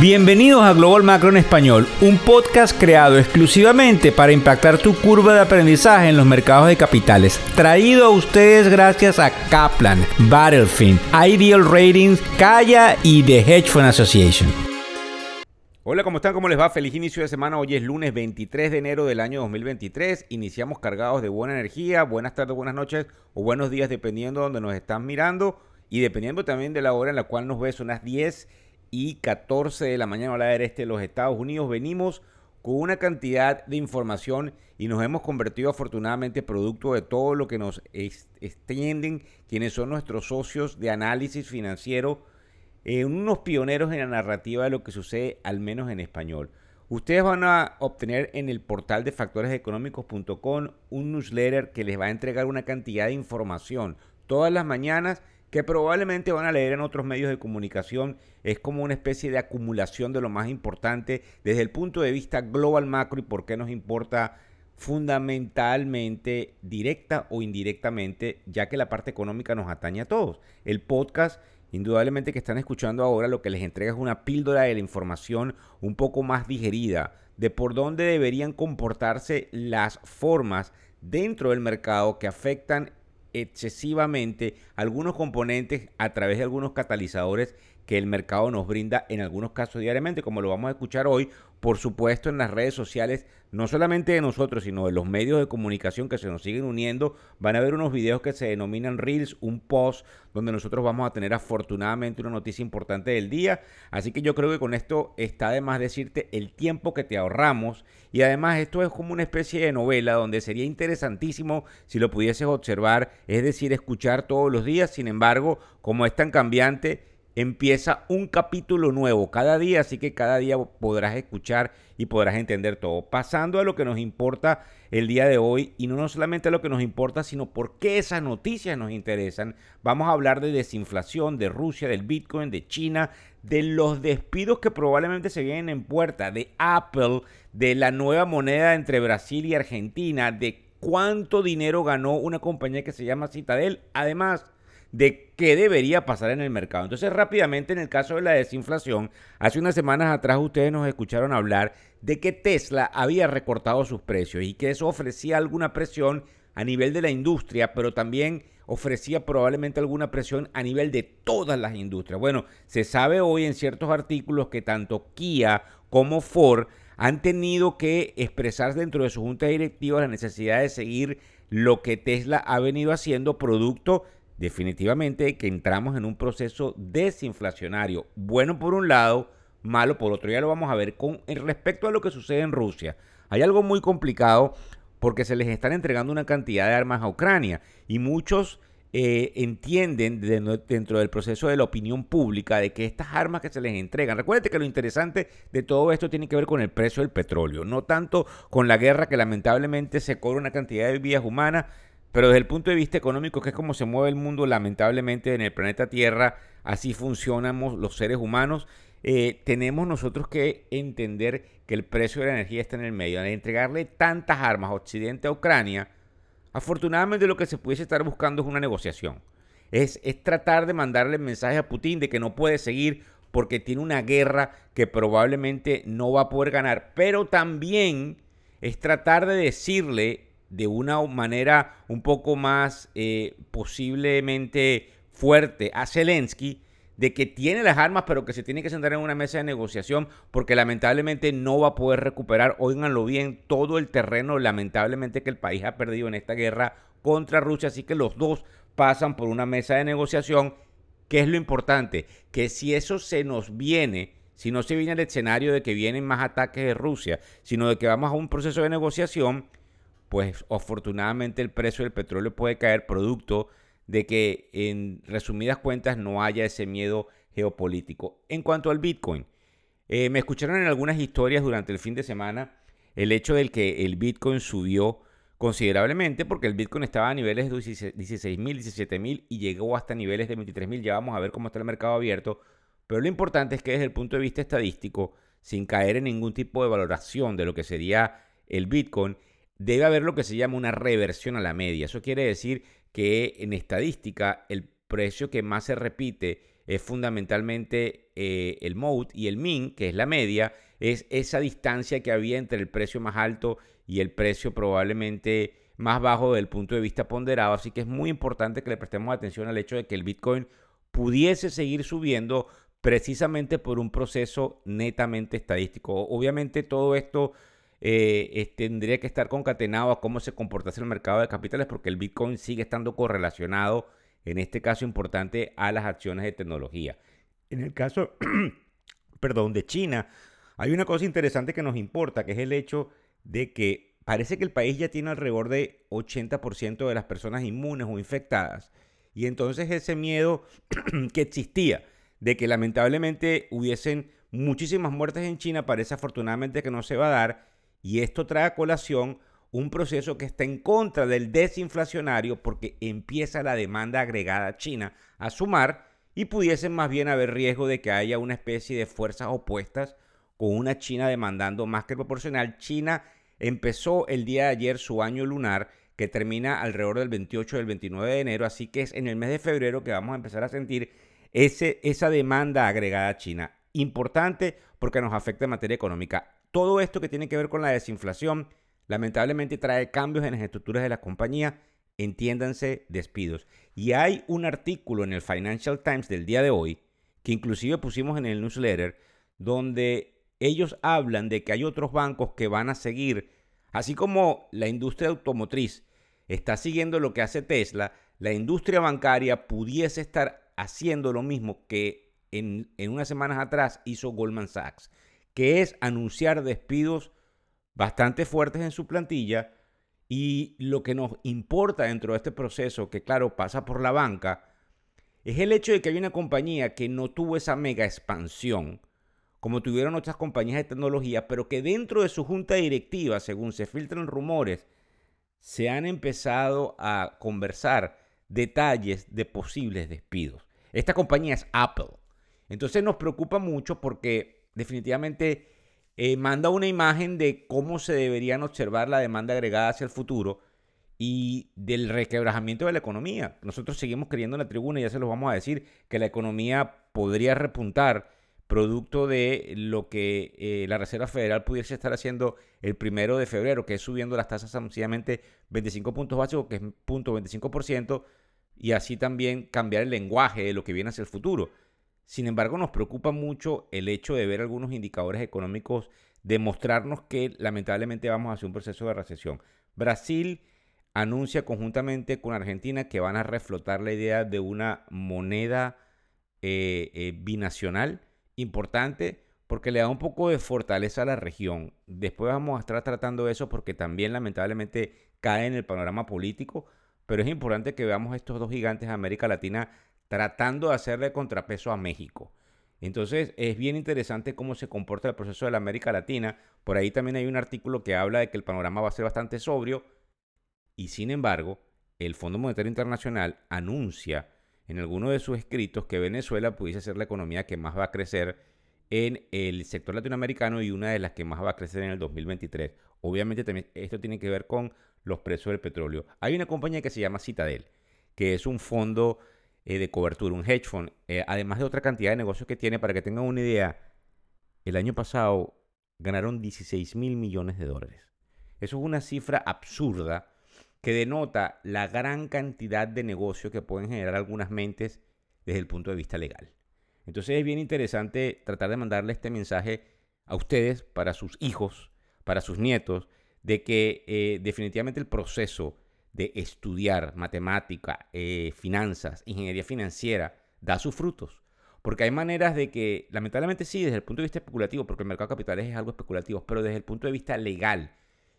Bienvenidos a Global Macro en Español, un podcast creado exclusivamente para impactar tu curva de aprendizaje en los mercados de capitales. Traído a ustedes gracias a Kaplan, Battlefield, Ideal Ratings, Kaya y The Hedge Fund Association. Hola, ¿cómo están? ¿Cómo les va? Feliz inicio de semana. Hoy es lunes 23 de enero del año 2023. Iniciamos cargados de buena energía. Buenas tardes, buenas noches o buenos días, dependiendo de donde nos están mirando y dependiendo también de la hora en la cual nos ves, unas 10 y 14 de la mañana hora este de los Estados Unidos. Venimos con una cantidad de información y nos hemos convertido afortunadamente producto de todo lo que nos extienden quienes son nuestros socios de análisis financiero, en unos pioneros en la narrativa de lo que sucede al menos en español. Ustedes van a obtener en el portal de factoreseconómicos.com un newsletter que les va a entregar una cantidad de información todas las mañanas que probablemente van a leer en otros medios de comunicación, es como una especie de acumulación de lo más importante desde el punto de vista global macro y por qué nos importa fundamentalmente, directa o indirectamente, ya que la parte económica nos atañe a todos. El podcast, indudablemente que están escuchando ahora, lo que les entrega es una píldora de la información un poco más digerida de por dónde deberían comportarse las formas dentro del mercado que afectan excesivamente algunos componentes a través de algunos catalizadores que el mercado nos brinda en algunos casos diariamente, como lo vamos a escuchar hoy, por supuesto en las redes sociales, no solamente de nosotros, sino de los medios de comunicación que se nos siguen uniendo. Van a ver unos videos que se denominan Reels, un post donde nosotros vamos a tener afortunadamente una noticia importante del día. Así que yo creo que con esto está de más decirte el tiempo que te ahorramos. Y además esto es como una especie de novela donde sería interesantísimo si lo pudieses observar, es decir, escuchar todos los días. Sin embargo, como es tan cambiante, empieza un capítulo nuevo cada día, así que cada día podrás escuchar y podrás entender todo. Pasando a lo que nos importa el día de hoy, y no solamente a lo que nos importa, sino por qué esas noticias nos interesan, vamos a hablar de desinflación, de Rusia, del Bitcoin, de China, de los despidos que probablemente se vienen en puerta, de Apple, de la nueva moneda entre Brasil y Argentina, de cuánto dinero ganó una compañía que se llama Citadel. Además, de qué debería pasar en el mercado. Entonces, rápidamente, en el caso de la desinflación, hace unas semanas atrás ustedes nos escucharon hablar de que Tesla había recortado sus precios y que eso ofrecía alguna presión a nivel de la industria, pero también ofrecía probablemente alguna presión a nivel de todas las industrias. Bueno, se sabe hoy en ciertos artículos que tanto Kia como Ford han tenido que expresar dentro de su junta directiva la necesidad de seguir lo que Tesla ha venido haciendo producto definitivamente que entramos en un proceso desinflacionario, bueno por un lado, malo por otro. Ya lo vamos a ver con respecto a lo que sucede en Rusia. Hay algo muy complicado porque se les están entregando una cantidad de armas a Ucrania y muchos eh, entienden dentro del proceso de la opinión pública de que estas armas que se les entregan, recuerden que lo interesante de todo esto tiene que ver con el precio del petróleo, no tanto con la guerra que lamentablemente se cobra una cantidad de vidas humanas, pero desde el punto de vista económico, que es como se mueve el mundo, lamentablemente en el planeta Tierra, así funcionamos los seres humanos, eh, tenemos nosotros que entender que el precio de la energía está en el medio. Al entregarle tantas armas a Occidente a Ucrania, afortunadamente lo que se pudiese estar buscando es una negociación. Es, es tratar de mandarle mensaje a Putin de que no puede seguir porque tiene una guerra que probablemente no va a poder ganar. Pero también es tratar de decirle de una manera un poco más eh, posiblemente fuerte a Zelensky de que tiene las armas pero que se tiene que sentar en una mesa de negociación porque lamentablemente no va a poder recuperar, oíganlo bien, todo el terreno lamentablemente que el país ha perdido en esta guerra contra Rusia, así que los dos pasan por una mesa de negociación. ¿Qué es lo importante? Que si eso se nos viene, si no se viene el escenario de que vienen más ataques de Rusia, sino de que vamos a un proceso de negociación, pues afortunadamente el precio del petróleo puede caer producto de que en resumidas cuentas no haya ese miedo geopolítico. En cuanto al Bitcoin, eh, me escucharon en algunas historias durante el fin de semana el hecho del que el Bitcoin subió considerablemente porque el Bitcoin estaba a niveles de 16.000, 17.000 y llegó hasta niveles de 23.000. Ya vamos a ver cómo está el mercado abierto. Pero lo importante es que desde el punto de vista estadístico, sin caer en ningún tipo de valoración de lo que sería el Bitcoin, debe haber lo que se llama una reversión a la media. Eso quiere decir que en estadística el precio que más se repite es fundamentalmente eh, el mode y el min, que es la media, es esa distancia que había entre el precio más alto y el precio probablemente más bajo del punto de vista ponderado. Así que es muy importante que le prestemos atención al hecho de que el Bitcoin pudiese seguir subiendo precisamente por un proceso netamente estadístico. Obviamente todo esto eh, tendría que estar concatenado a cómo se comportase el mercado de capitales porque el Bitcoin sigue estando correlacionado en este caso importante, a las acciones de tecnología. En el caso, perdón, de China, hay una cosa interesante que nos importa, que es el hecho de que parece que el país ya tiene alrededor de 80% de las personas inmunes o infectadas. Y entonces ese miedo que existía de que lamentablemente hubiesen muchísimas muertes en China parece afortunadamente que no se va a dar. Y esto trae a colación un proceso que está en contra del desinflacionario porque empieza la demanda agregada china a sumar y pudiese más bien haber riesgo de que haya una especie de fuerzas opuestas con una China demandando más que proporcional. China empezó el día de ayer su año lunar que termina alrededor del 28 del 29 de enero, así que es en el mes de febrero que vamos a empezar a sentir ese, esa demanda agregada china. Importante porque nos afecta en materia económica. Todo esto que tiene que ver con la desinflación lamentablemente trae cambios en las estructuras de la compañía, entiéndanse despidos. Y hay un artículo en el Financial Times del día de hoy, que inclusive pusimos en el newsletter, donde ellos hablan de que hay otros bancos que van a seguir, así como la industria automotriz está siguiendo lo que hace Tesla, la industria bancaria pudiese estar haciendo lo mismo que en, en unas semanas atrás hizo Goldman Sachs, que es anunciar despidos bastante fuertes en su plantilla y lo que nos importa dentro de este proceso, que claro, pasa por la banca, es el hecho de que hay una compañía que no tuvo esa mega expansión, como tuvieron otras compañías de tecnología, pero que dentro de su junta directiva, según se filtran rumores, se han empezado a conversar detalles de posibles despidos. Esta compañía es Apple. Entonces nos preocupa mucho porque definitivamente eh, manda una imagen de cómo se deberían observar la demanda agregada hacia el futuro y del requebrajamiento de la economía. Nosotros seguimos creyendo en la tribuna y ya se los vamos a decir que la economía podría repuntar producto de lo que eh, la Reserva Federal pudiese estar haciendo el primero de febrero, que es subiendo las tasas sencillamente 25 puntos básicos, que es punto 25%, y así también cambiar el lenguaje de lo que viene hacia el futuro. Sin embargo, nos preocupa mucho el hecho de ver algunos indicadores económicos demostrarnos que lamentablemente vamos hacia un proceso de recesión. Brasil anuncia conjuntamente con Argentina que van a reflotar la idea de una moneda eh, eh, binacional importante porque le da un poco de fortaleza a la región. Después vamos a estar tratando eso porque también lamentablemente cae en el panorama político, pero es importante que veamos estos dos gigantes de América Latina tratando de hacerle contrapeso a México. Entonces es bien interesante cómo se comporta el proceso de la América Latina. Por ahí también hay un artículo que habla de que el panorama va a ser bastante sobrio y sin embargo el Fondo Monetario Internacional anuncia en alguno de sus escritos que Venezuela pudiese ser la economía que más va a crecer en el sector latinoamericano y una de las que más va a crecer en el 2023. Obviamente también esto tiene que ver con los precios del petróleo. Hay una compañía que se llama Citadel, que es un fondo eh, de cobertura, un hedge fund, eh, además de otra cantidad de negocios que tiene, para que tengan una idea, el año pasado ganaron 16 mil millones de dólares. Eso es una cifra absurda que denota la gran cantidad de negocios que pueden generar algunas mentes desde el punto de vista legal. Entonces es bien interesante tratar de mandarle este mensaje a ustedes, para sus hijos, para sus nietos, de que eh, definitivamente el proceso de estudiar matemática, eh, finanzas, ingeniería financiera, da sus frutos. Porque hay maneras de que, lamentablemente sí, desde el punto de vista especulativo, porque el mercado de capitales es algo especulativo, pero desde el punto de vista legal,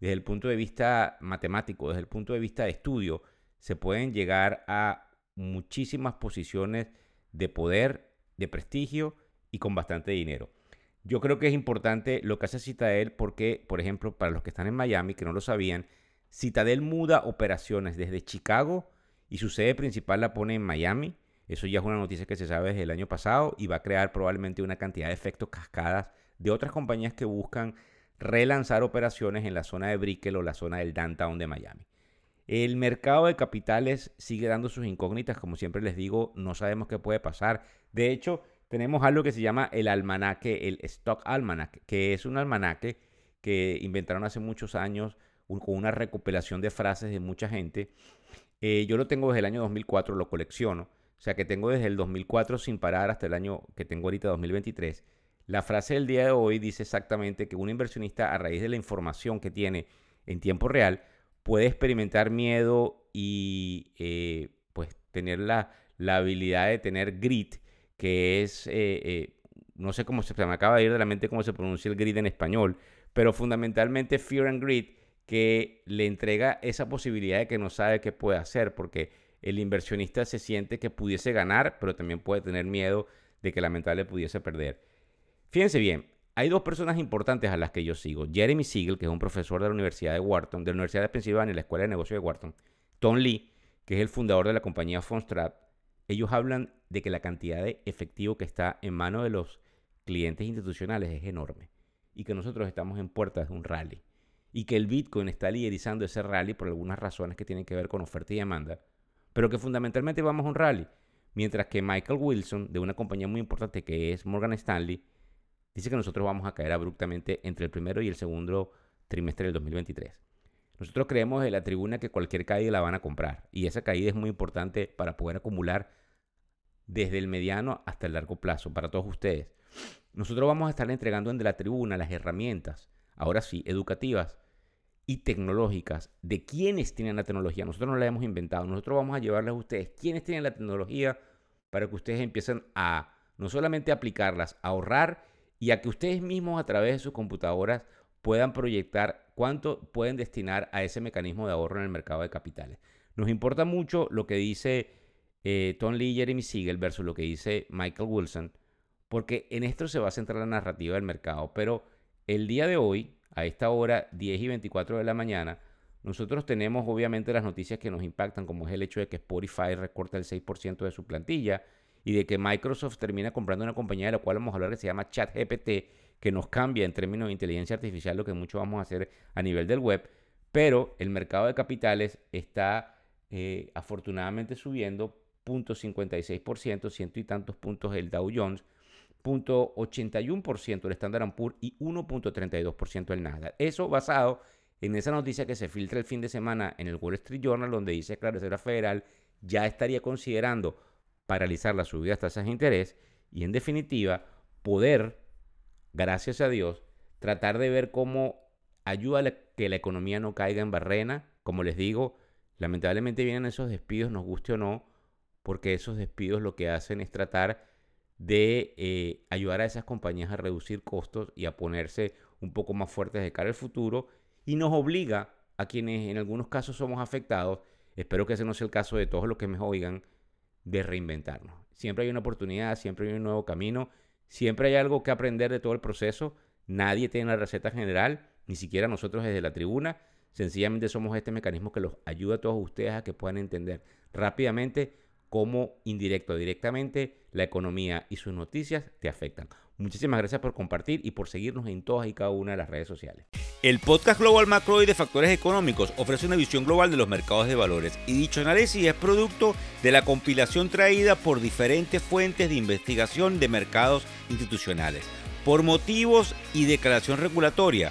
desde el punto de vista matemático, desde el punto de vista de estudio, se pueden llegar a muchísimas posiciones de poder, de prestigio y con bastante dinero. Yo creo que es importante lo que hace Citadel porque, por ejemplo, para los que están en Miami, que no lo sabían, Citadel muda operaciones desde Chicago y su sede principal la pone en Miami. Eso ya es una noticia que se sabe desde el año pasado y va a crear probablemente una cantidad de efectos cascadas de otras compañías que buscan relanzar operaciones en la zona de Brickell o la zona del downtown de Miami. El mercado de capitales sigue dando sus incógnitas, como siempre les digo, no sabemos qué puede pasar. De hecho, tenemos algo que se llama el almanaque, el Stock Almanac, que es un almanaque que inventaron hace muchos años con una recopilación de frases de mucha gente. Eh, yo lo tengo desde el año 2004, lo colecciono. O sea que tengo desde el 2004 sin parar hasta el año que tengo ahorita 2023. La frase del día de hoy dice exactamente que un inversionista a raíz de la información que tiene en tiempo real puede experimentar miedo y eh, pues tener la, habilidad de tener grit, que es, eh, eh, no sé cómo se, me acaba de ir de la mente cómo se pronuncia el grit en español, pero fundamentalmente fear and grit, que le entrega esa posibilidad de que no sabe qué puede hacer, porque el inversionista se siente que pudiese ganar, pero también puede tener miedo de que lamentablemente pudiese perder. Fíjense bien, hay dos personas importantes a las que yo sigo. Jeremy Siegel, que es un profesor de la Universidad de Wharton, de la Universidad de Pensilvania, la Escuela de Negocios de Wharton. Tom Lee, que es el fundador de la compañía Fonstrat. Ellos hablan de que la cantidad de efectivo que está en manos de los clientes institucionales es enorme y que nosotros estamos en puertas de un rally y que el Bitcoin está liderizando ese rally por algunas razones que tienen que ver con oferta y demanda, pero que fundamentalmente vamos a un rally, mientras que Michael Wilson, de una compañía muy importante que es Morgan Stanley, dice que nosotros vamos a caer abruptamente entre el primero y el segundo trimestre del 2023. Nosotros creemos en la tribuna que cualquier caída la van a comprar y esa caída es muy importante para poder acumular desde el mediano hasta el largo plazo para todos ustedes. Nosotros vamos a estar entregando en la tribuna las herramientas, ahora sí, educativas y tecnológicas de quienes tienen la tecnología. Nosotros no la hemos inventado, nosotros vamos a llevarles a ustedes quienes tienen la tecnología para que ustedes empiecen a no solamente aplicarlas, a ahorrar y a que ustedes mismos a través de sus computadoras puedan proyectar cuánto pueden destinar a ese mecanismo de ahorro en el mercado de capitales. Nos importa mucho lo que dice eh, Tom Lee y Jeremy Siegel versus lo que dice Michael Wilson, porque en esto se va a centrar la narrativa del mercado. Pero el día de hoy, a esta hora, 10 y 24 de la mañana, nosotros tenemos obviamente las noticias que nos impactan, como es el hecho de que Spotify recorta el 6% de su plantilla y de que Microsoft termina comprando una compañía de la cual vamos a hablar que se llama ChatGPT, que nos cambia en términos de inteligencia artificial lo que mucho vamos a hacer a nivel del web, pero el mercado de capitales está eh, afortunadamente subiendo 0.56%, ciento y tantos puntos el Dow Jones, 0.81% el Standard Poor's y 1.32% el Nasdaq. Eso basado en esa noticia que se filtra el fin de semana en el Wall Street Journal, donde dice que la Reserva Federal ya estaría considerando paralizar las subidas de tasas de interés y en definitiva poder, gracias a Dios, tratar de ver cómo ayuda a que la economía no caiga en barrena. Como les digo, lamentablemente vienen esos despidos, nos guste o no, porque esos despidos lo que hacen es tratar de eh, ayudar a esas compañías a reducir costos y a ponerse un poco más fuertes de cara al futuro y nos obliga a quienes en algunos casos somos afectados, espero que ese no sea el caso de todos los que me oigan, de reinventarnos. Siempre hay una oportunidad, siempre hay un nuevo camino, siempre hay algo que aprender de todo el proceso. Nadie tiene la receta general, ni siquiera nosotros desde la tribuna. Sencillamente somos este mecanismo que los ayuda a todos ustedes a que puedan entender rápidamente cómo indirecto o directamente la economía y sus noticias te afectan. Muchísimas gracias por compartir y por seguirnos en todas y cada una de las redes sociales. El podcast Global Macro y de Factores Económicos ofrece una visión global de los mercados de valores y dicho análisis es producto de la compilación traída por diferentes fuentes de investigación de mercados institucionales. Por motivos y declaración regulatoria,